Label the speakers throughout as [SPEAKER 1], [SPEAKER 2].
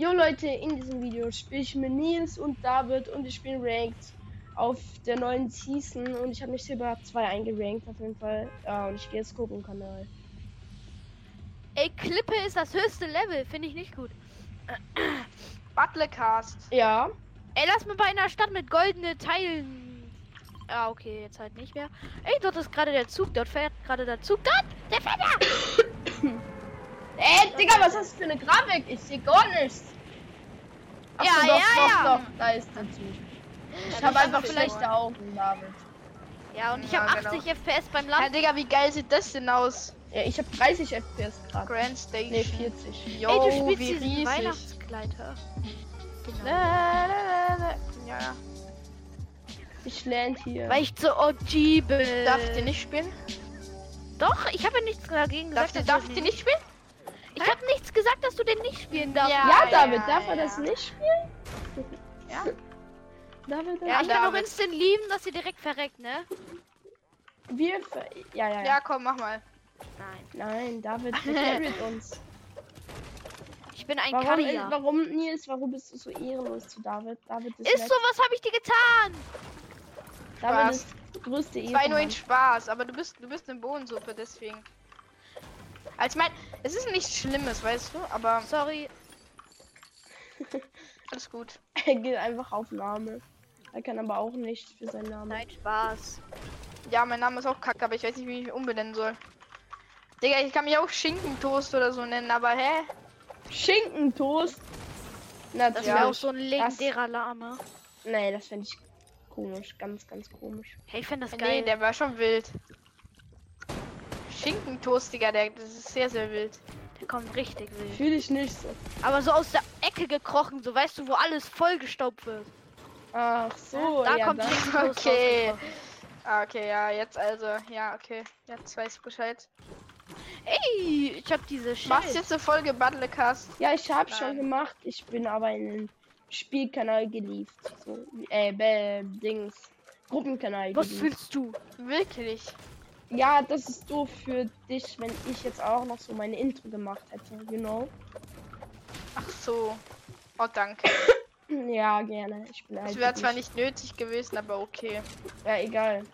[SPEAKER 1] Jo Leute, in diesem Video spiele ich mit Nils und David und ich bin ranked auf der neuen Season und ich habe mich Silber 2 eingerankt auf jeden Fall. Ja, und ich gehe jetzt gucken Kanal.
[SPEAKER 2] Ey, Klippe ist das höchste Level, finde ich nicht gut.
[SPEAKER 3] Butlercast.
[SPEAKER 1] Ja,
[SPEAKER 2] Ey, lass mal bei einer Stadt mit goldenen Teilen. Ah, okay, jetzt halt nicht mehr. Ey, dort ist gerade der Zug, dort fährt gerade der Zug. Dort! Der fährt da!
[SPEAKER 1] Ey, Digga, was hast du für eine Grafik? Ich sehe gar nichts. Ach
[SPEAKER 2] Ja,
[SPEAKER 1] so, doch,
[SPEAKER 2] ja,
[SPEAKER 1] doch,
[SPEAKER 2] ja.
[SPEAKER 1] doch, da ist der Zug. Ich
[SPEAKER 2] das
[SPEAKER 1] habe einfach
[SPEAKER 2] vielleicht-
[SPEAKER 1] schlechte Augen, David.
[SPEAKER 2] Ja, und ich
[SPEAKER 3] Ja,
[SPEAKER 2] habe
[SPEAKER 3] genau.
[SPEAKER 2] 80 FPS beim
[SPEAKER 3] Ja,
[SPEAKER 2] Land.
[SPEAKER 3] Digga, wie geil sieht das denn aus?
[SPEAKER 1] Ja, ich habe 30 FPS gerade.
[SPEAKER 3] Grand Station.
[SPEAKER 1] Ne, 40.
[SPEAKER 3] Yo,
[SPEAKER 2] Ey, du spielst
[SPEAKER 3] wie
[SPEAKER 2] diesen
[SPEAKER 3] riesig.
[SPEAKER 2] Weihnachtskleid, hä? Genau.
[SPEAKER 3] La, la, la, la. Ja, ja.
[SPEAKER 1] Ich land hier.
[SPEAKER 2] Weil ich so OG bin.
[SPEAKER 3] Darf ich nicht spielen?
[SPEAKER 2] Doch, ich habe ja nichts dagegen
[SPEAKER 3] Darf,
[SPEAKER 2] gesagt.
[SPEAKER 3] darf ich nicht spielen?
[SPEAKER 2] Ich habe nichts gesagt, dass du den nicht spielen darfst.
[SPEAKER 3] Ja.
[SPEAKER 1] ja, David,
[SPEAKER 3] ja,
[SPEAKER 1] darf er das nicht spielen?
[SPEAKER 3] Ja.
[SPEAKER 1] David,
[SPEAKER 2] Ja, ich kann auch
[SPEAKER 3] David.
[SPEAKER 2] instant lieben, dass sie direkt verreckt, ne?
[SPEAKER 1] wir. ver- Ja, ja, ja.
[SPEAKER 3] Ja, komm, mach mal.
[SPEAKER 2] Nein.
[SPEAKER 1] Nein, David vercarried uns.
[SPEAKER 2] Ich bin ein
[SPEAKER 1] Warum,
[SPEAKER 2] Carrier.
[SPEAKER 1] warum, Nils, warum bist du so ehrenlos zu David? David ist,
[SPEAKER 2] Ist so, was habe ich dir getan?
[SPEAKER 1] David
[SPEAKER 3] Spaß.
[SPEAKER 1] ist die größte
[SPEAKER 3] Es war nur ein. Spaß, aber du bist, du bist eine Bohnensuppe, deswegen. Also ich mein, es ist nichts Schlimmes, weißt du, aber
[SPEAKER 2] Sorry.
[SPEAKER 3] alles gut.
[SPEAKER 1] Er geht einfach auf Name. Er kann aber auch nicht für seinen Namen.
[SPEAKER 2] Nein, Spaß.
[SPEAKER 3] Ja, mein Name ist auch kacke, aber ich weiß nicht, wie ich mich umbenennen soll. Digga, ich kann mich auch Schinkentoast oder so nennen, aber hä?
[SPEAKER 1] Schinkentoast.
[SPEAKER 2] Das
[SPEAKER 1] Natürlich.
[SPEAKER 2] wäre auch so ein legendärer Lama.
[SPEAKER 1] Nee, das fände ich komisch. Ganz, ganz komisch.
[SPEAKER 2] Hey, ich finde das
[SPEAKER 3] Nee,
[SPEAKER 2] geil.
[SPEAKER 3] der war schon wild. Schinkentoast, Digga, der, das ist sehr, sehr wild.
[SPEAKER 2] Der kommt richtig wild.
[SPEAKER 1] Fühle ich nicht so.
[SPEAKER 2] Aber so aus der Ecke gekrochen, so weißt du, wo alles vollgestaubt wird.
[SPEAKER 1] Ach so,
[SPEAKER 2] da
[SPEAKER 1] ja,
[SPEAKER 2] kommt Schinkentoast
[SPEAKER 3] Okay. Ah, okay, ja, jetzt also, ja, okay. Jetzt weiß ich Bescheid.
[SPEAKER 2] Ey, ich hab diese
[SPEAKER 3] Machst
[SPEAKER 2] Schild.
[SPEAKER 3] jetzt eine Folge Butlercast?
[SPEAKER 1] Ja, ich habe schon
[SPEAKER 3] Nein.
[SPEAKER 1] gemacht. Ich bin aber in den Spielkanal gelieft. So, äh, Dings. Gruppenkanal
[SPEAKER 2] Was
[SPEAKER 1] gelieft.
[SPEAKER 2] fühlst du?
[SPEAKER 3] Wirklich?
[SPEAKER 1] Ja, das ist doof für dich, wenn ich jetzt auch noch so meine Intro gemacht hätte, you know?
[SPEAKER 3] Ach so. Oh, danke.
[SPEAKER 1] Ja, gerne. Ich bin
[SPEAKER 3] Das
[SPEAKER 1] halt
[SPEAKER 3] wäre zwar nicht nötig gewesen, aber okay.
[SPEAKER 1] Ja, egal.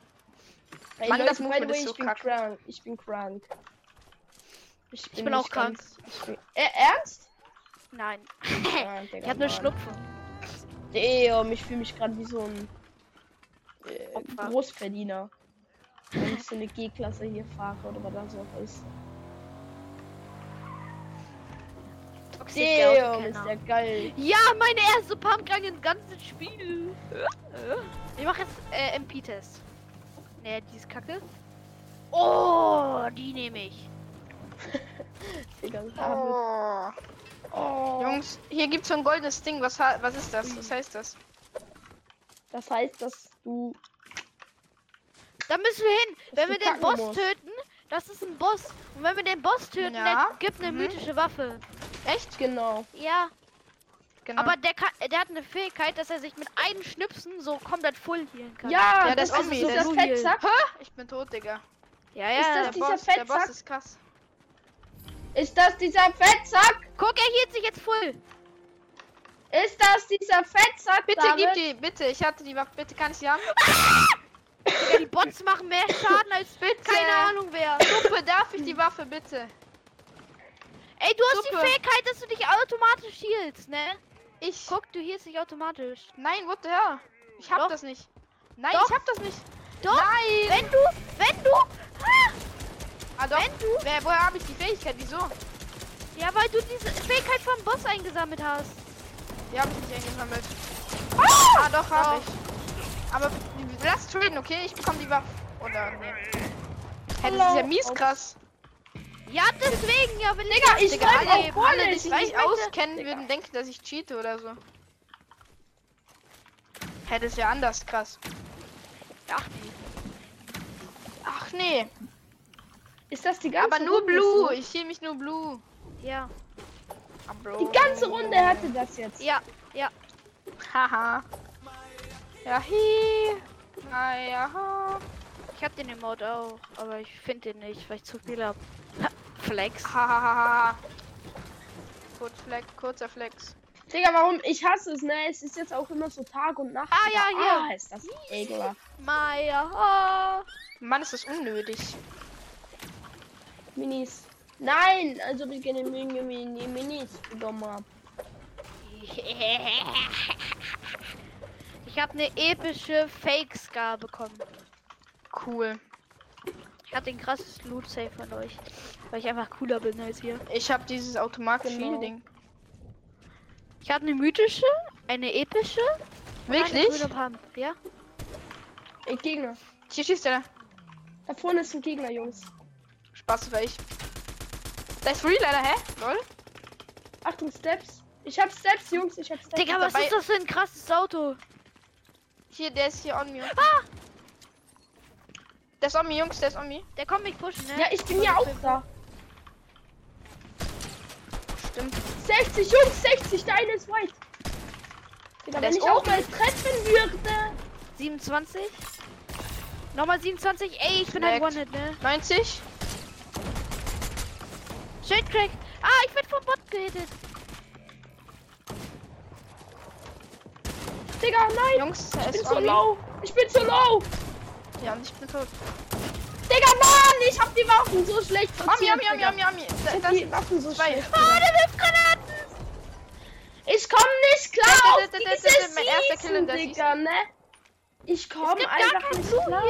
[SPEAKER 1] Ey,
[SPEAKER 3] Mann,
[SPEAKER 1] Leute,
[SPEAKER 3] das Movement
[SPEAKER 1] way,
[SPEAKER 3] ist so
[SPEAKER 1] ich bin
[SPEAKER 3] kacke.
[SPEAKER 1] krank. Ich bin krank. Ich
[SPEAKER 2] bin auch
[SPEAKER 1] nicht
[SPEAKER 2] krank.
[SPEAKER 1] Ganz, ich bin, äh, ernst?
[SPEAKER 2] Nein.
[SPEAKER 1] Ja, Digga,
[SPEAKER 2] Ich hab
[SPEAKER 1] Mann.
[SPEAKER 2] Schnupfen.
[SPEAKER 1] Damn, ich fühle mich gerade wie so ein äh. Großverdiener. Wenn ich so eine G-Klasse hier fahre oder was das auch ist. Damn, ist der geil.
[SPEAKER 2] Ja, meine erste Pumpgun im ganzen Spiel. Ich mache jetzt äh, MP-Test. Ne, die ist kacke. Oh, die nehme ich.
[SPEAKER 3] Oh.
[SPEAKER 1] Oh.
[SPEAKER 3] Jungs, hier gibt's so ein goldenes Ding. Was, was ist das? Was heißt das?
[SPEAKER 1] Das heißt, dass du.
[SPEAKER 2] Da müssen wir hin.
[SPEAKER 1] Dass
[SPEAKER 2] Wenn wir den Boss
[SPEAKER 1] musst.
[SPEAKER 2] töten, das ist ein Boss. Und wenn wir den Boss töten,
[SPEAKER 3] Ja,
[SPEAKER 2] der gibt eine
[SPEAKER 3] mhm.
[SPEAKER 2] mythische Waffe.
[SPEAKER 3] Echt?
[SPEAKER 1] Genau.
[SPEAKER 2] Ja,
[SPEAKER 3] Genau.
[SPEAKER 2] aber der kann, der hat eine Fähigkeit, dass er sich mit einem Schnipsen so komplett full healen kann.
[SPEAKER 1] Ja,
[SPEAKER 3] Ja,
[SPEAKER 1] das,
[SPEAKER 3] das
[SPEAKER 1] ist
[SPEAKER 3] das
[SPEAKER 2] ist Blue
[SPEAKER 1] Fettsack.
[SPEAKER 3] ich bin tot, Digga.
[SPEAKER 2] ja,
[SPEAKER 1] Ist
[SPEAKER 2] ja.
[SPEAKER 1] das
[SPEAKER 3] Der
[SPEAKER 1] dieser
[SPEAKER 3] Boss, der? Boss ist krass.
[SPEAKER 1] Ist das dieser Fettsack?
[SPEAKER 2] Guck, er hielt sich jetzt full.
[SPEAKER 1] Ist das dieser Fettsack?
[SPEAKER 3] Bitte
[SPEAKER 1] David?
[SPEAKER 3] gib die, bitte. Ich hatte die Waffe. Bitte kann ich die haben?
[SPEAKER 2] Digga, die Bots machen mehr Schaden als
[SPEAKER 3] Bitte.
[SPEAKER 2] keine Ahnung wer.
[SPEAKER 3] Suppe, darf ich die Waffe, bitte?
[SPEAKER 2] Ey, du hast
[SPEAKER 3] Suppe.
[SPEAKER 2] die Fähigkeit, dass du dich automatisch healst, ne?
[SPEAKER 3] Ich.
[SPEAKER 2] Guck, du healst dich automatisch.
[SPEAKER 3] Nein, what the hell? Ich hab
[SPEAKER 2] Doch.
[SPEAKER 3] das nicht. Nein,
[SPEAKER 2] Doch.
[SPEAKER 3] ich hab das nicht.
[SPEAKER 2] Doch,
[SPEAKER 3] Nein.
[SPEAKER 2] wenn du, wenn du, ah,
[SPEAKER 3] Ah, doch.
[SPEAKER 2] wenn du,
[SPEAKER 3] Wer, woher habe ich die Fähigkeit? Wieso?
[SPEAKER 2] ja, weil du diese Fähigkeit vom Boss eingesammelt hast.
[SPEAKER 3] Die habe ich nicht eingesammelt. Ah, doch, habe ich. Aber lass traden, okay? Ich bekomme die Waffe. Oder, nee. Hey, das ist ja mies krass.
[SPEAKER 2] Ja, deswegen, ja, wenn
[SPEAKER 1] Digga, ich
[SPEAKER 3] Digga, alle,
[SPEAKER 1] auch gar
[SPEAKER 3] alle, die
[SPEAKER 1] nicht.
[SPEAKER 3] sich
[SPEAKER 1] Ich
[SPEAKER 3] nicht auskennen,
[SPEAKER 1] Digga.
[SPEAKER 3] würden denken, dass ich cheate oder so. Das ist ja anders krass.
[SPEAKER 2] Ach,
[SPEAKER 1] Ach nee. Ist das die ganze
[SPEAKER 3] Aber nur
[SPEAKER 1] Runde
[SPEAKER 3] Blue. Ich sehe mich nur Blue.
[SPEAKER 2] ja,
[SPEAKER 3] Ah.
[SPEAKER 1] Die ganze Runde hatte das jetzt.
[SPEAKER 2] ja, ja.
[SPEAKER 3] Haha. Ja, hi. Naja.
[SPEAKER 2] Ich hab den Emote auch, aber ich finde den nicht, weil ich zu viel hab. Flex.
[SPEAKER 3] Hahaha. Kurz Flex, kurzer Flex.
[SPEAKER 1] Digga, warum? Ich hasse es, ne? Es ist jetzt auch immer so Tag und Nacht.
[SPEAKER 2] Ah, ja, hier.
[SPEAKER 1] Ah, ist das ekelhaft.
[SPEAKER 2] Maya.
[SPEAKER 3] Mann, ist das unnötig.
[SPEAKER 1] Minis. Nein, also wir gehen in Mini, Mini, Minis hab.
[SPEAKER 2] Ich habe eine epische Fake Scar bekommen.
[SPEAKER 3] Cool.
[SPEAKER 2] Ich habe den krassesten Loot Safe von euch, weil ich einfach cooler bin als ihr.
[SPEAKER 3] Ich habe dieses automatische
[SPEAKER 1] Genau.
[SPEAKER 3] Ding.
[SPEAKER 2] Ich habe eine mythische, eine epische,
[SPEAKER 3] Wirklich?
[SPEAKER 2] Ja?
[SPEAKER 1] Ey, Gegner.
[SPEAKER 3] Hier schießt er.
[SPEAKER 1] Da vorne ist ein Gegner, Jungs.
[SPEAKER 3] Spaß oder ich. Da ist Free leider, hä? Lol.
[SPEAKER 1] Achtung, Steps. Ich hab Steps, Jungs. Ich hab Steps.
[SPEAKER 2] Digga, was
[SPEAKER 3] dabei-
[SPEAKER 2] ist das für ein krasses Auto?
[SPEAKER 3] Hier, der ist hier on me.
[SPEAKER 2] Ah!
[SPEAKER 3] Der ist on me, Jungs, der ist on me.
[SPEAKER 2] Der kommt mich pushen, ne?
[SPEAKER 1] Ja, ich bin ja auch da.
[SPEAKER 3] Stimmt.
[SPEAKER 1] 60, Jungs, 60. Der eine ist. Digga,
[SPEAKER 3] Der
[SPEAKER 1] wenn
[SPEAKER 3] ist
[SPEAKER 1] ich auch
[SPEAKER 3] auch-
[SPEAKER 1] mal treffen würde.
[SPEAKER 2] 27. Nochmal 27. Ey, ich bin
[SPEAKER 3] Direkt.
[SPEAKER 2] ein One-Hit, ne?
[SPEAKER 3] 90.
[SPEAKER 2] Schön Crack. Ah, ich werd vom Bot gehittet.
[SPEAKER 1] Digga, nein.
[SPEAKER 3] Jungs,
[SPEAKER 1] Ich bin
[SPEAKER 3] ist me.
[SPEAKER 1] low. Ich bin so low.
[SPEAKER 3] Ja, und ich bin tot.
[SPEAKER 1] Digga, Mann, ich hab die Waffen so schlecht Digga.
[SPEAKER 3] on me, on me.
[SPEAKER 1] Ich hab
[SPEAKER 3] Das
[SPEAKER 1] die Waffen so
[SPEAKER 3] zwei.
[SPEAKER 1] schlecht.
[SPEAKER 2] Ah, der wirft Granaten.
[SPEAKER 1] Ich komm nicht klar
[SPEAKER 3] Da- da-
[SPEAKER 1] auf
[SPEAKER 3] da- da-
[SPEAKER 1] diese
[SPEAKER 3] da- da- mein erster Kill in der
[SPEAKER 1] Digga, ne? Ich komm einfach nicht klar.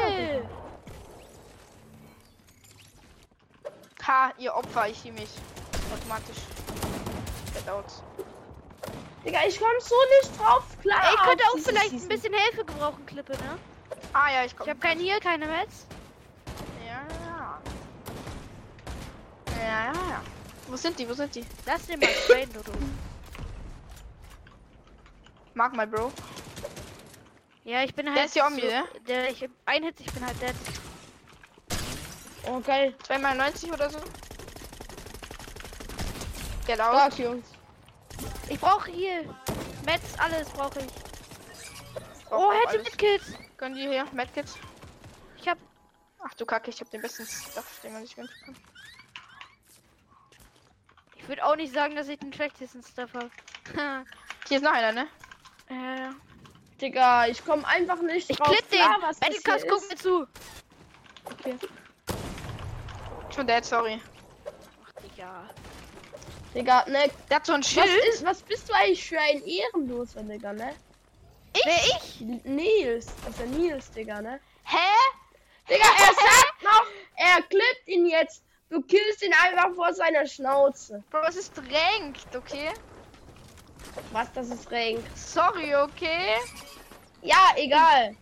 [SPEAKER 3] Ha, ihr Opfer, ich hier mich. Automatisch. Get out.
[SPEAKER 1] Digga, ich komm so nicht drauf klar.
[SPEAKER 2] Ey, ich könnte auch
[SPEAKER 1] diese
[SPEAKER 2] vielleicht ein
[SPEAKER 1] Season.
[SPEAKER 2] bisschen Hilfe gebrauchen, Klippe, ne?
[SPEAKER 3] Ah ja, ich
[SPEAKER 2] Ich
[SPEAKER 3] komm.
[SPEAKER 2] habe kein hier, keine Mets.
[SPEAKER 3] Ja, ja. Ja, ja, ja. Wo sind die? Wo sind die?
[SPEAKER 2] Lass den mal sprayen, Dodo.
[SPEAKER 3] Mag mal, Bro.
[SPEAKER 2] Ja, ich bin halt.
[SPEAKER 3] ist hier on me, ne?
[SPEAKER 2] Der, ich, ein Hit, ich bin halt dead.
[SPEAKER 1] Oh, geil.
[SPEAKER 3] Zweimal 90 oder so. Get out.
[SPEAKER 1] Stark, Jungs.
[SPEAKER 2] Ich brauche hier. Mets, alles brauche ich.
[SPEAKER 3] Brauch
[SPEAKER 2] Oh, hätte mit Kids.
[SPEAKER 3] Können die hier? Medkits?
[SPEAKER 2] Ich hab.
[SPEAKER 3] Ach du Kacke, ich hab den besten Stuff, den man sich wünschen kann.
[SPEAKER 2] Ich würde auch nicht sagen, dass ich den schlechtesten Stuff habe.
[SPEAKER 3] Hier ist noch einer, ne?
[SPEAKER 2] äh,
[SPEAKER 1] Digga, ich komm einfach nicht
[SPEAKER 2] ich
[SPEAKER 1] drauf
[SPEAKER 2] klipp den.
[SPEAKER 1] klar, was
[SPEAKER 2] guck mir zu.
[SPEAKER 1] Okay.
[SPEAKER 3] Schon dead, sorry.
[SPEAKER 2] Ach, Digga.
[SPEAKER 1] Digga, ne,
[SPEAKER 3] Der hat so ein
[SPEAKER 1] was,
[SPEAKER 3] Schild.
[SPEAKER 1] ist, was bist du eigentlich für ein Ehrenloser, Digga, ne?
[SPEAKER 2] Wer ich?
[SPEAKER 1] Nils. Das ist der Nils, Digga, ne?
[SPEAKER 3] Hä?
[SPEAKER 1] Digga, er sagt noch, er klippt ihn jetzt. Du killst ihn einfach vor seiner Schnauze.
[SPEAKER 3] Bro, es ist ranked, okay?
[SPEAKER 1] Was, das ist Rank.
[SPEAKER 3] Sorry, okay?
[SPEAKER 1] Ja, egal.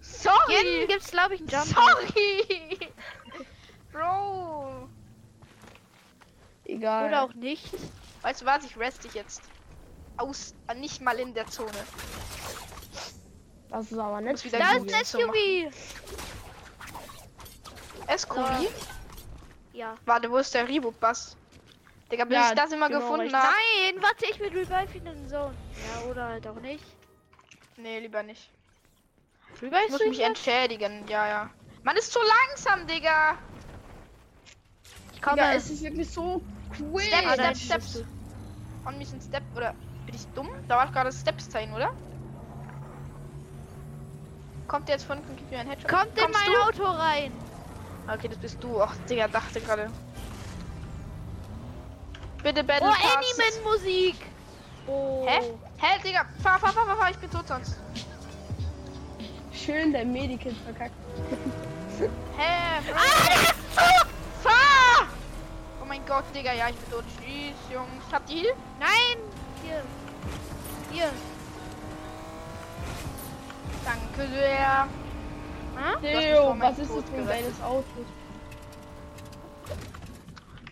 [SPEAKER 2] Hier
[SPEAKER 3] Sorry.
[SPEAKER 2] gibt's, glaube ich, einen Jump.
[SPEAKER 3] Sorry. Bro.
[SPEAKER 1] Egal.
[SPEAKER 2] Oder auch nicht.
[SPEAKER 3] Weißt du was, ich rest dich jetzt. Aus, äh, nicht mal in der Zone.
[SPEAKER 1] Das ist aber nicht.
[SPEAKER 3] wieder
[SPEAKER 2] Da ist ein. SUV.
[SPEAKER 3] SQV?
[SPEAKER 2] Ja.
[SPEAKER 3] Warte, wo ist der Reboot-Bass? Digga, bis
[SPEAKER 1] Ja,
[SPEAKER 3] ich das immer
[SPEAKER 1] genau,
[SPEAKER 3] gefunden habe.
[SPEAKER 2] Nein, warte, ich will Revive in den Zone. Ja, oder halt auch nicht.
[SPEAKER 3] Nee, lieber nicht.
[SPEAKER 2] Revive
[SPEAKER 3] Ich muss mich entschädigen, ja, ja. Man ist zu langsam, Digga.
[SPEAKER 2] Ich komme.
[SPEAKER 1] Digga, es ist wirklich so cool.
[SPEAKER 3] Step,
[SPEAKER 2] Ah,
[SPEAKER 3] Step, Steps.
[SPEAKER 2] bist
[SPEAKER 3] On me sind Step, oder bin ich dumm? Da war gerade Steps sein, oder? Kommt der jetzt von und gibt mir ein Headshot?
[SPEAKER 2] Kommt in
[SPEAKER 3] Kommst
[SPEAKER 2] mein
[SPEAKER 3] du?
[SPEAKER 2] Auto rein.
[SPEAKER 3] Okay, das bist du. Ach, Digga, dachte gerade. Bitte Battle
[SPEAKER 2] Oh,
[SPEAKER 3] Pass.
[SPEAKER 2] Animen-Musik. Oh.
[SPEAKER 3] Hä? Hä, Digga, fahr, fahr, fahr, fahr, fahr, ich bin tot sonst.
[SPEAKER 1] Schön, der Medikit verkackt.
[SPEAKER 3] Hä?
[SPEAKER 2] Ah, der ist zu.
[SPEAKER 3] Fahr! Oh mein Gott, Digga, ja, ich bin tot. Tschüss, Jungs. Habt ihr Heal?
[SPEAKER 2] Nein. Hier. Hier.
[SPEAKER 3] Danke sehr.
[SPEAKER 2] Hm?
[SPEAKER 1] Theo, was ist das für ein geiles Auto?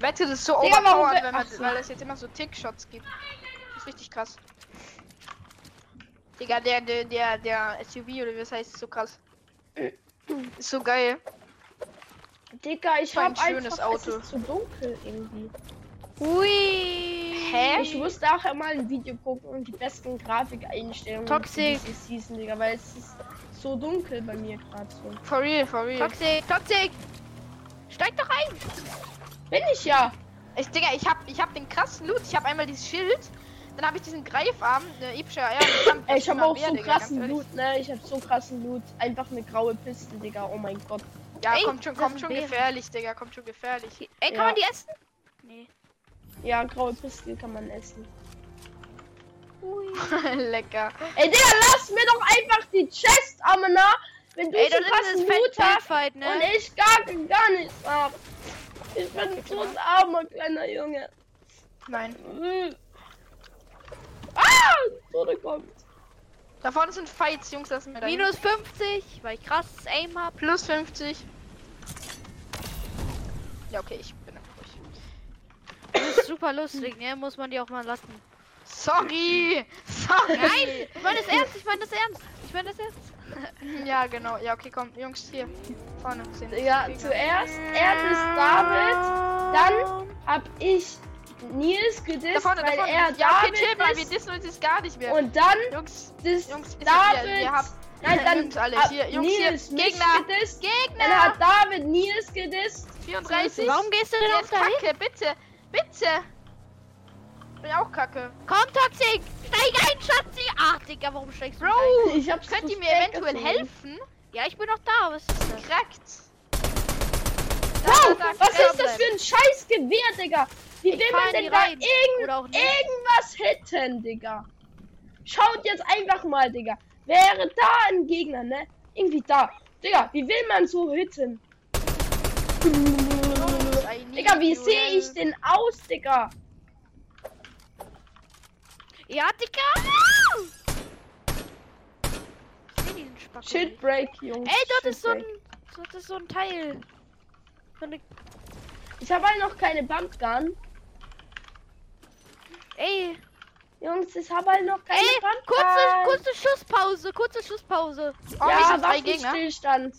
[SPEAKER 3] Wette, das ist so
[SPEAKER 1] Digga,
[SPEAKER 3] overpowered,
[SPEAKER 1] we-
[SPEAKER 3] wenn man,
[SPEAKER 1] so.
[SPEAKER 3] weil es jetzt immer so Tick-Shots gibt. Das ist richtig krass. Digga, der, der, der, der SUV oder wie das heißt, ist so krass. Ist so geil.
[SPEAKER 1] Digga, ich
[SPEAKER 3] So ein
[SPEAKER 1] hab
[SPEAKER 3] schönes
[SPEAKER 1] einfach,
[SPEAKER 3] Auto.
[SPEAKER 1] es ist zu dunkel irgendwie.
[SPEAKER 2] Hui.
[SPEAKER 3] Hä?
[SPEAKER 1] Ich musste auch mal ein Video gucken und die besten Grafikeinstellungen
[SPEAKER 2] Toxic.
[SPEAKER 1] Season, Digga, weil es ist so dunkel bei mir gerade so.
[SPEAKER 3] For real, for real.
[SPEAKER 2] Toxic. Toxic. Steig doch ein.
[SPEAKER 1] Bin ich ja.
[SPEAKER 3] Ich, Digga, ich hab, ich hab den krassen Loot. Ich hab einmal dieses Schild, Dann habe ich diesen Greifarm, eine epische ja,
[SPEAKER 1] Ey, ich habe auch
[SPEAKER 3] mehr,
[SPEAKER 1] so
[SPEAKER 3] Digga,
[SPEAKER 1] krassen. Loot, ne? Ich habe so krassen Loot. Einfach eine graue Piste, Digga. Oh mein Gott.
[SPEAKER 3] Ja,
[SPEAKER 2] Ey,
[SPEAKER 3] kommt schon, kommt schon
[SPEAKER 2] Beeren.
[SPEAKER 3] gefährlich, Digga, kommt schon gefährlich.
[SPEAKER 2] Ey, kann
[SPEAKER 1] Ja.
[SPEAKER 2] man die essen? Nee.
[SPEAKER 1] Ja, graue Piste kann man essen.
[SPEAKER 2] Ui.
[SPEAKER 3] Lecker.
[SPEAKER 1] Ey, Digga, lass mir doch einfach die Chest, Amena. Wenn du
[SPEAKER 2] Ey,
[SPEAKER 1] so
[SPEAKER 2] das
[SPEAKER 1] krassen
[SPEAKER 2] ist
[SPEAKER 1] Loot
[SPEAKER 2] das
[SPEAKER 1] hast
[SPEAKER 2] Feldfight, ne?
[SPEAKER 1] und ich gar, gar nichts hab. Ich bin so ein armer kleiner Junge.
[SPEAKER 3] Nein.
[SPEAKER 1] Mm. Ah! Kommt.
[SPEAKER 3] Da vorne sind Fights, Jungs, lassen wir da.
[SPEAKER 2] Minus 50, weil ich krasses Aim hab.
[SPEAKER 3] Plus 50. Ja, okay, ich bin ruhig.
[SPEAKER 2] Das ist super lustig, ne? Muss man die auch mal lassen.
[SPEAKER 3] Sorry! Sorry!
[SPEAKER 2] Nein! Ich meine das ernst, ich meine das ernst. Ich meine das ernst.
[SPEAKER 3] Ja, genau. Ja, okay, komm, Jungs, hier. Vorne Gegner.
[SPEAKER 1] zuerst er ist David, dann hab ich Nils
[SPEAKER 3] Da
[SPEAKER 1] gedisst,
[SPEAKER 3] vorne, da
[SPEAKER 1] weil
[SPEAKER 3] vorne.
[SPEAKER 1] er
[SPEAKER 3] ja, okay,
[SPEAKER 1] David
[SPEAKER 3] chill mal, wir dissen uns jetzt gar nicht mehr.
[SPEAKER 1] Und dann
[SPEAKER 3] Jungs,
[SPEAKER 1] disst
[SPEAKER 3] Jungs, ist
[SPEAKER 1] David.
[SPEAKER 3] ja, ihr habt
[SPEAKER 1] nein, dann
[SPEAKER 3] Jungs alle
[SPEAKER 1] hat
[SPEAKER 3] hier, Jungs hier,
[SPEAKER 1] Nils mich
[SPEAKER 3] Gegner.
[SPEAKER 1] gedisst.
[SPEAKER 3] Gegner!
[SPEAKER 1] Dann hat David Nils gedisst.
[SPEAKER 3] 34.
[SPEAKER 2] Warum gehst du denn auf
[SPEAKER 3] kacke, bitte! Bitte! Bin auch kacke.
[SPEAKER 2] Komm, Toxic! Steig ein, Schatzi! Ach, Digga, warum steigst du
[SPEAKER 3] Bro,
[SPEAKER 2] ein?
[SPEAKER 1] Ich hab's
[SPEAKER 3] Könnt ihr mir eventuell
[SPEAKER 1] gezogen.
[SPEAKER 3] helfen?
[SPEAKER 2] Ja, ich bin noch da. Was ist das?
[SPEAKER 3] Krackt.
[SPEAKER 1] Wow,
[SPEAKER 3] Da, da,
[SPEAKER 1] was
[SPEAKER 3] da,
[SPEAKER 1] ist das für ein scheiß Gewehr, Digga? Wie
[SPEAKER 2] Ich
[SPEAKER 1] denn
[SPEAKER 2] die
[SPEAKER 1] da irgend, irgendwas hitten, Digga? Schaut jetzt einfach mal, Digga. Wäre da ein Gegner, ne? Irgendwie da. Digga, wie will man so hitten? Digga, wie sehe ich denn aus, Digga?
[SPEAKER 2] Ja, Digga! Ich seh diesen Spacko
[SPEAKER 1] Shit
[SPEAKER 2] nicht.
[SPEAKER 1] break, Jungs.
[SPEAKER 2] Ey, dort
[SPEAKER 1] Shit
[SPEAKER 2] ist so ein. Dort ist so ein Teil. So eine,
[SPEAKER 1] Ich habe halt noch keine Bumpgun.
[SPEAKER 2] Ey,
[SPEAKER 1] Jungs, ich habe halt noch keine
[SPEAKER 2] ey, kurze, kurze Schusspause, kurze Schusspause.
[SPEAKER 3] Oh,
[SPEAKER 1] ja. Waffenstillstand.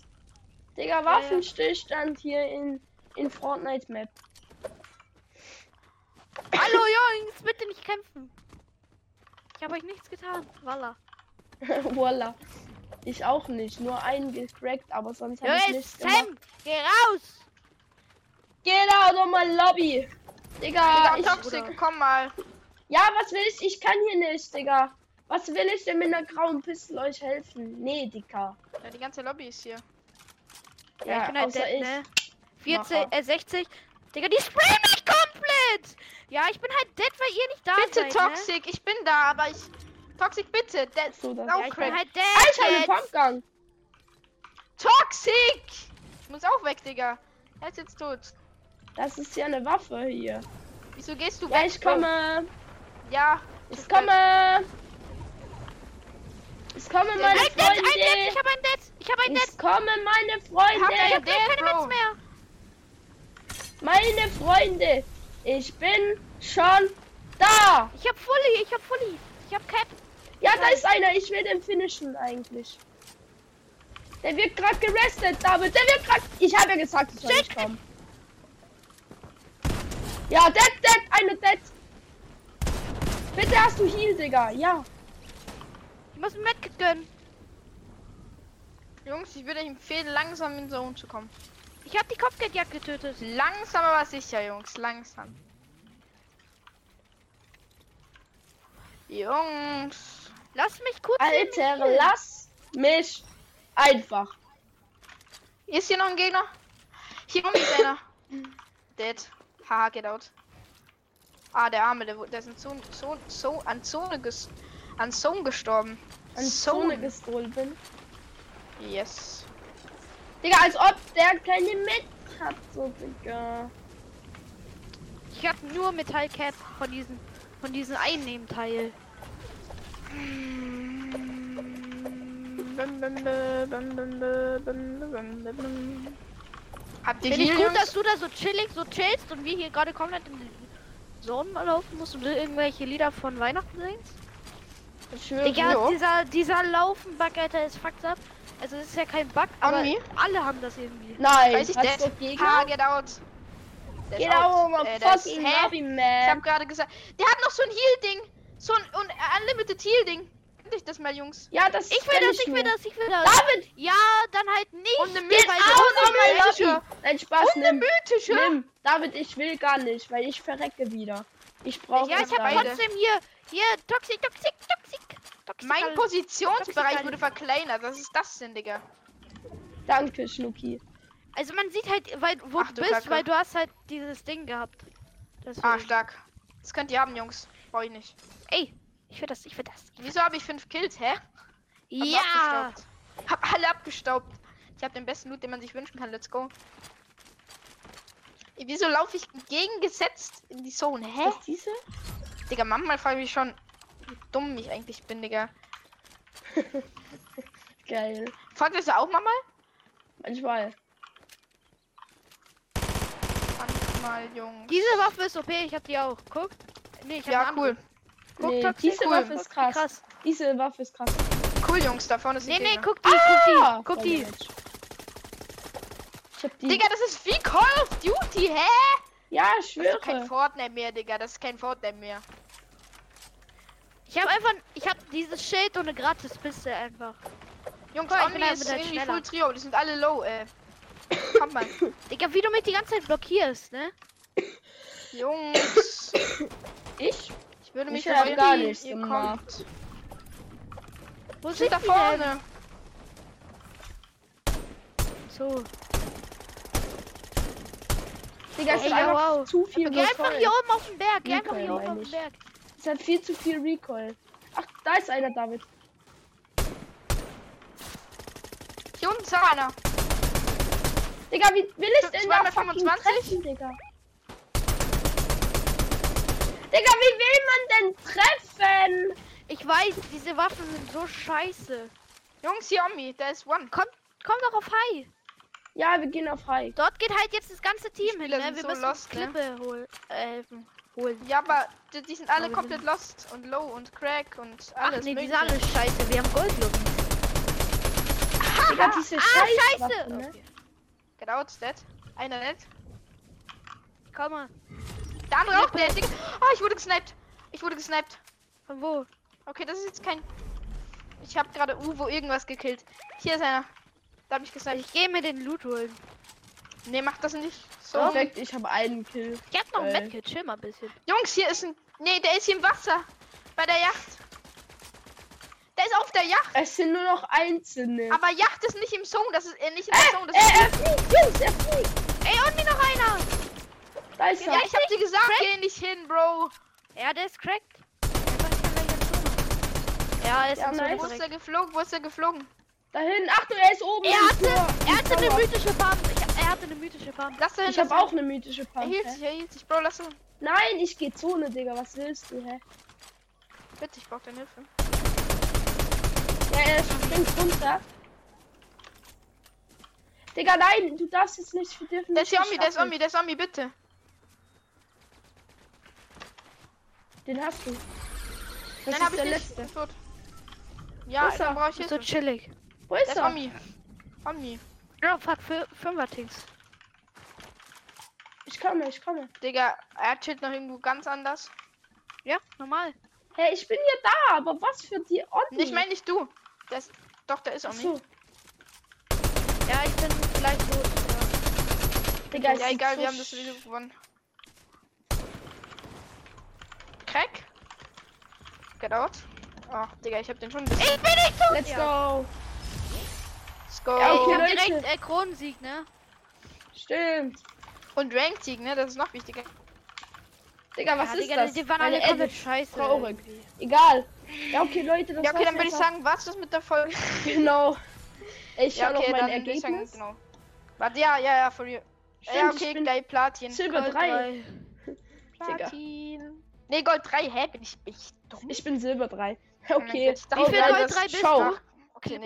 [SPEAKER 1] Digga,
[SPEAKER 2] ja.
[SPEAKER 1] Waffenstillstand hier in, in Fortnite Map.
[SPEAKER 2] Hallo Jungs, bitte nicht kämpfen. Ich habe euch nichts getan. Walla.
[SPEAKER 1] Voila. Ich auch nicht. Nur einen gecrackt, aber sonst habe ich nichts gemacht.
[SPEAKER 2] Sam, geh raus!
[SPEAKER 1] Get out of my lobby. Digga,
[SPEAKER 3] Digga,
[SPEAKER 1] ich,
[SPEAKER 3] Toxic, komm mal.
[SPEAKER 1] Ja, was will ich? Ich kann hier nicht, Digga. Was will ich denn mit einer grauen Pistole euch helfen? Nee, Digga.
[SPEAKER 3] Ja, die ganze Lobby ist hier.
[SPEAKER 2] Ja,
[SPEAKER 1] Ja,
[SPEAKER 2] ich bin halt
[SPEAKER 1] außer
[SPEAKER 2] dead,
[SPEAKER 1] ich.
[SPEAKER 2] ne? 14,
[SPEAKER 1] Macher.
[SPEAKER 2] äh, 60. Digga, die sprayen mich komplett! Ja, ich bin halt dead, weil ihr nicht da
[SPEAKER 3] Bitte,
[SPEAKER 2] seid,
[SPEAKER 3] Toxic, ich bin da, aber ich. Toxic, bitte. Ist
[SPEAKER 1] So, das-
[SPEAKER 2] Ne?
[SPEAKER 3] auch
[SPEAKER 2] Ja, ich bin halt dead
[SPEAKER 1] Ah, ich habe einen. Pumpgun.
[SPEAKER 3] Toxic! Ich muss auch weg, Digga. Er ist jetzt tot.
[SPEAKER 1] Das ist ja eine Waffe hier.
[SPEAKER 3] Wieso gehst du
[SPEAKER 1] Ja,
[SPEAKER 3] weg?
[SPEAKER 1] ich komme.
[SPEAKER 3] Bro? Ja.
[SPEAKER 1] Ich komme. Ich komme, meine
[SPEAKER 2] Ein Dead, ein Dead,
[SPEAKER 1] Freunde.
[SPEAKER 2] ich hab ein Dead, ich hab ein Dead.
[SPEAKER 1] Ich komme, meine Freunde.
[SPEAKER 2] Ich hab
[SPEAKER 3] Dead,
[SPEAKER 2] keine. Mets mehr.
[SPEAKER 1] Meine Freunde. Ich bin schon da.
[SPEAKER 2] Ich hab Fully, ich hab Fully. Ich hab Cap.
[SPEAKER 1] Ja, da ist einer. Ich will den finishen eigentlich. Der wird gerade gerestet, David. Der wird gerade. Ich habe ja gesagt, ich soll nicht kommen. Ja, dead, dead, eine dead. Bitte hast du Heal, Digga. Ja.
[SPEAKER 2] Ich muss ein Medkit gönnen.
[SPEAKER 3] Jungs, ich würde euch empfehlen, langsam in Zone zu kommen.
[SPEAKER 2] Ich hab die Kopfgeldjagd getötet.
[SPEAKER 3] Langsam aber sicher, Jungs. Langsam. Jungs.
[SPEAKER 2] Lass mich kurz
[SPEAKER 1] Alter,
[SPEAKER 2] mich
[SPEAKER 1] lass mich einfach.
[SPEAKER 3] Ist hier noch ein Gegner? Hier oben ist einer. Dead. Haha, get out. Ah, der Arme, der, der ist in Zone, Zone, so, an Zone ges, an Zone gestorben.
[SPEAKER 1] An Zone gestohlen bin.
[SPEAKER 3] Yes.
[SPEAKER 1] Digga, als ob der keine Met hat, so Digga.
[SPEAKER 2] Ich hab nur Metallcap von diesen von diesem Einnehmteil.
[SPEAKER 3] Habt ihr
[SPEAKER 2] Finde ich
[SPEAKER 3] hier,
[SPEAKER 2] gut, dass du da so chillig, so chillst und wir hier gerade komplett in die Mal laufen musst und du irgendwelche Lieder von Weihnachten singst. Digga,
[SPEAKER 3] jo.
[SPEAKER 2] dieser, dieser Laufen-Bug, Alter, ist fucked up. Also es ist ja kein Bug, aber
[SPEAKER 3] me?
[SPEAKER 2] alle haben das irgendwie.
[SPEAKER 1] Nein,
[SPEAKER 3] Weiß ich,
[SPEAKER 1] du
[SPEAKER 3] Ha,
[SPEAKER 1] Gegner?
[SPEAKER 3] get out. Der ist
[SPEAKER 1] Get out
[SPEAKER 3] out. Äh,
[SPEAKER 1] fucking
[SPEAKER 3] Ich hab gerade gesagt, der hat noch so ein Heal-Ding. So ein un Unlimited Heal-Ding. Kennt euch das mal, Jungs?
[SPEAKER 1] Ja, das
[SPEAKER 2] Ich will das, ich will das, ich will das.
[SPEAKER 1] David,
[SPEAKER 2] Ja, dann halt nicht.
[SPEAKER 3] Und eine
[SPEAKER 1] of my
[SPEAKER 3] mythische-
[SPEAKER 1] lobby. Nein, Spaß,
[SPEAKER 3] Und eine
[SPEAKER 1] nimm.
[SPEAKER 3] mythische.
[SPEAKER 1] Nimm. David, ich will gar nicht, weil ich verrecke wieder. Ich brauche
[SPEAKER 2] Ja, ich habe trotzdem hier, hier, Toxic, Toxic, Toxic. Toxic
[SPEAKER 3] Mein. Positionsbereich
[SPEAKER 2] Toxic
[SPEAKER 3] wurde verkleinert. Was ist das denn, Digga?
[SPEAKER 1] Danke, Schnucki.
[SPEAKER 2] Also man sieht halt, weil, wo
[SPEAKER 3] Ach,
[SPEAKER 2] du bist,
[SPEAKER 3] Kacke.
[SPEAKER 2] weil du hast halt dieses Ding gehabt. Deswegen.
[SPEAKER 3] Ah, stark. Das könnt ihr haben, Jungs. Brauch ich nicht.
[SPEAKER 2] Ey, ich will das, ich will das.
[SPEAKER 3] Wieso habe ich fünf Kills, hä? Hab
[SPEAKER 2] Ja!
[SPEAKER 3] abgestaubt. Hab alle abgestaubt. Ich habe den besten Loot, den man sich wünschen kann. Let's go. Wieso laufe ich entgegengesetzt in die Zone? Hä?
[SPEAKER 1] Ist diese?
[SPEAKER 3] Digga, manchmal frage ich mich schon, wie dumm ich eigentlich bin, Digga.
[SPEAKER 1] Geil.
[SPEAKER 3] Fragt ihr das auch manchmal?
[SPEAKER 1] Manchmal.
[SPEAKER 3] Manchmal, Jungs.
[SPEAKER 2] Diese Waffe ist OP, ich hab die auch. Guck. Nee, ich hab
[SPEAKER 3] Ja, cool.
[SPEAKER 2] andere. Guck,
[SPEAKER 1] Nee, diese
[SPEAKER 2] cool.
[SPEAKER 1] Waffe ist krass.
[SPEAKER 2] krass.
[SPEAKER 1] Diese Waffe ist krass.
[SPEAKER 3] Cool, Jungs. Da vorne ist ein
[SPEAKER 2] Nee, nee, guck die, guck die,
[SPEAKER 1] Ah,
[SPEAKER 2] guck die.
[SPEAKER 1] Ich hab die.
[SPEAKER 3] Digga, das ist wie Call of Duty, hä?
[SPEAKER 1] ja, ich
[SPEAKER 3] Das ist kein
[SPEAKER 1] schwöre.
[SPEAKER 3] Fortnite mehr, Digga. Das ist kein Fortnite mehr.
[SPEAKER 2] Ich hab einfach, ich hab dieses Schild und eine gratis Piste einfach.
[SPEAKER 3] Jungs,
[SPEAKER 2] ich
[SPEAKER 3] Omni
[SPEAKER 2] bin
[SPEAKER 3] ist irgendwie
[SPEAKER 2] schneller.
[SPEAKER 3] Full Trio. Die sind alle low, ey. Kommt mal.
[SPEAKER 2] Digga, wie du mich die ganze Zeit blockierst, ne?
[SPEAKER 3] Jungs.
[SPEAKER 1] Ich?
[SPEAKER 3] Ich würde mich
[SPEAKER 1] Ich hab gar
[SPEAKER 3] ihr
[SPEAKER 1] nichts
[SPEAKER 3] kommt.
[SPEAKER 1] gemacht.
[SPEAKER 2] Wo
[SPEAKER 3] Sind da vorne.
[SPEAKER 2] So.
[SPEAKER 1] Digga, es ist einfach
[SPEAKER 2] wow.
[SPEAKER 1] zu viel
[SPEAKER 2] Geh einfach
[SPEAKER 1] Recoil.
[SPEAKER 2] hier oben auf den Berg, geh einfach hier oben auf den
[SPEAKER 1] ich.
[SPEAKER 2] Berg.
[SPEAKER 1] Es hat viel zu viel Recoil. Ach, da ist einer, David.
[SPEAKER 3] Hier unten ist einer.
[SPEAKER 1] Digga, wie will ich denn da
[SPEAKER 3] 225?
[SPEAKER 1] fucking treffen, Digga? Digga, wie will man denn treffen?
[SPEAKER 2] Ich weiß, diese Waffen sind so scheiße.
[SPEAKER 3] Jungs, hier Omni. Da ist One.
[SPEAKER 2] Komm, komm doch auf High.
[SPEAKER 1] Ja, wir gehen auf High.
[SPEAKER 2] Dort geht halt jetzt das ganze Team hin, ne?
[SPEAKER 3] sind
[SPEAKER 2] Wir
[SPEAKER 3] so
[SPEAKER 2] müssen
[SPEAKER 3] lost, ne?
[SPEAKER 2] Klippe hol äh, helfen. Holen.
[SPEAKER 3] Ja, aber die, die sind alle
[SPEAKER 2] Aber
[SPEAKER 3] komplett lost und low und crack und
[SPEAKER 2] Ach
[SPEAKER 3] alles.
[SPEAKER 2] nee, die sind alle scheiße. Wir haben Goldlobby.
[SPEAKER 1] Digga, diese
[SPEAKER 2] Ah,
[SPEAKER 1] Scheiße.
[SPEAKER 2] scheiße!
[SPEAKER 1] Ne?
[SPEAKER 2] Okay.
[SPEAKER 3] Get out, dead. Einer dead.
[SPEAKER 2] Komm mal.
[SPEAKER 3] Der andere auch dead. Digga. Oh, ich wurde gesniped. Ich wurde gesniped.
[SPEAKER 2] Von wo?
[SPEAKER 3] Okay, das ist jetzt kein... Ich habe gerade Uwo irgendwas gekillt. Hier ist einer. Da habe ich gesniped.
[SPEAKER 2] Ich gehe mir den Loot holen.
[SPEAKER 3] Nee, mach das nicht. So.
[SPEAKER 1] Perfekt, ich habe einen Kill.
[SPEAKER 2] Ich hab noch ein
[SPEAKER 1] Äh.
[SPEAKER 2] Medkit, chill mal ein bisschen.
[SPEAKER 3] Jungs, hier ist ein... Nee, der ist hier im Wasser. Bei der Yacht. Der ist auf der Yacht.
[SPEAKER 1] Es sind nur noch einzelne.
[SPEAKER 3] Aber Yacht ist nicht im Song. Das ist äh, nicht in der Song. Das
[SPEAKER 1] er,
[SPEAKER 3] ist
[SPEAKER 1] er fliegt, Jungs, er fliegt.
[SPEAKER 2] Ey, und mir noch einer!
[SPEAKER 1] Da ist
[SPEAKER 3] ja,
[SPEAKER 1] er.
[SPEAKER 3] ich hab dir gesagt, geh nicht hin, Bro.
[SPEAKER 2] Ja, der ist cracked. Ja, er ist
[SPEAKER 1] Ja, nice.
[SPEAKER 3] Wo ist er geflogen? Wo ist er geflogen?
[SPEAKER 1] Da hinten. Achtung, er ist oben.
[SPEAKER 2] Er hatte, er hatte eine mythische Farm. Ich, er hatte eine mythische Farm.
[SPEAKER 3] Lass hin.
[SPEAKER 1] Ich habe
[SPEAKER 3] lass
[SPEAKER 1] auch eine mythische
[SPEAKER 3] hin. Er hielt sich, er hielt sich, Bro. Lass ihn.
[SPEAKER 1] Nein, ich geh Zone, Digga. Was willst du, hä?
[SPEAKER 3] Bitte, ich brauch deine Hilfe.
[SPEAKER 1] Ja, er springt runter. Digga, nein, du darfst jetzt nicht, wir dürfen
[SPEAKER 3] Der ist
[SPEAKER 1] nicht
[SPEAKER 3] Zombie, der ist. Zombie, der ist Zombie, bitte.
[SPEAKER 1] Den hast du. Das
[SPEAKER 3] Nein,
[SPEAKER 1] ist
[SPEAKER 3] hab ich
[SPEAKER 1] der
[SPEAKER 3] nicht.
[SPEAKER 1] letzte.
[SPEAKER 3] Der ist tot. Ja,
[SPEAKER 1] Wo ist
[SPEAKER 3] dann
[SPEAKER 1] er?
[SPEAKER 3] brauch ich
[SPEAKER 2] So
[SPEAKER 3] Hilfe.
[SPEAKER 2] chillig.
[SPEAKER 1] Wo
[SPEAKER 3] Der
[SPEAKER 1] ist
[SPEAKER 3] ist
[SPEAKER 1] er?
[SPEAKER 3] Omni. Omni.
[SPEAKER 2] Ja, fuck, für Fünfer-Tings.
[SPEAKER 1] Ich komme, ich komme.
[SPEAKER 3] Digga, er chillt noch irgendwo ganz anders.
[SPEAKER 2] Ja, normal.
[SPEAKER 1] Hey, ich bin ja da, aber was für die Ordnung?
[SPEAKER 3] Ich meine nicht du. Der ist, doch, der ist Omni.
[SPEAKER 1] so,
[SPEAKER 2] Ja, ich bin vielleicht tot. Ja.
[SPEAKER 1] Digga,
[SPEAKER 3] Ja, egal,
[SPEAKER 1] so
[SPEAKER 3] wir haben das Video gewonnen. Crack. Get out. Ach, Digga, ich hab den schon.
[SPEAKER 2] Ich bin nicht tot!
[SPEAKER 1] Let's
[SPEAKER 2] ja.
[SPEAKER 1] go.
[SPEAKER 3] Let's go.
[SPEAKER 1] Ja, okay,
[SPEAKER 2] ich hab
[SPEAKER 1] Leute.
[SPEAKER 2] direkt äh, Kronensieg, ne?
[SPEAKER 1] Stimmt.
[SPEAKER 3] Und Ranked Sieg, ne? Das ist noch wichtiger.
[SPEAKER 1] Digga, was
[SPEAKER 2] ja,
[SPEAKER 1] ist
[SPEAKER 2] Digga,
[SPEAKER 1] das?
[SPEAKER 2] Die waren alle komplett scheiße.
[SPEAKER 1] Traurig. Egal. Ja, okay, Leute, das
[SPEAKER 3] Ja, okay,
[SPEAKER 1] war's
[SPEAKER 3] dann würde ich sagen, was das mit der Folge?
[SPEAKER 1] Genau. Ich schau
[SPEAKER 3] Ja, okay,
[SPEAKER 1] noch mein
[SPEAKER 3] ich sagen,
[SPEAKER 1] Ergebnis.
[SPEAKER 3] genau. Warte, ja, ja, ja, for real.
[SPEAKER 1] Stimmt,
[SPEAKER 3] ja, okay, gleich Platin.
[SPEAKER 1] Silber
[SPEAKER 2] Gold
[SPEAKER 1] 3.
[SPEAKER 2] drei.
[SPEAKER 3] Platin. Nee, Gold 3, hä? Bin ich, bin ich dumm?
[SPEAKER 1] Ich bin Silber 3. Okay.
[SPEAKER 3] Ich dachte, ich
[SPEAKER 1] ja,
[SPEAKER 3] bin
[SPEAKER 2] Gold
[SPEAKER 1] das-
[SPEAKER 2] 3 bist
[SPEAKER 1] Schau.
[SPEAKER 2] du.
[SPEAKER 3] Okay, nee.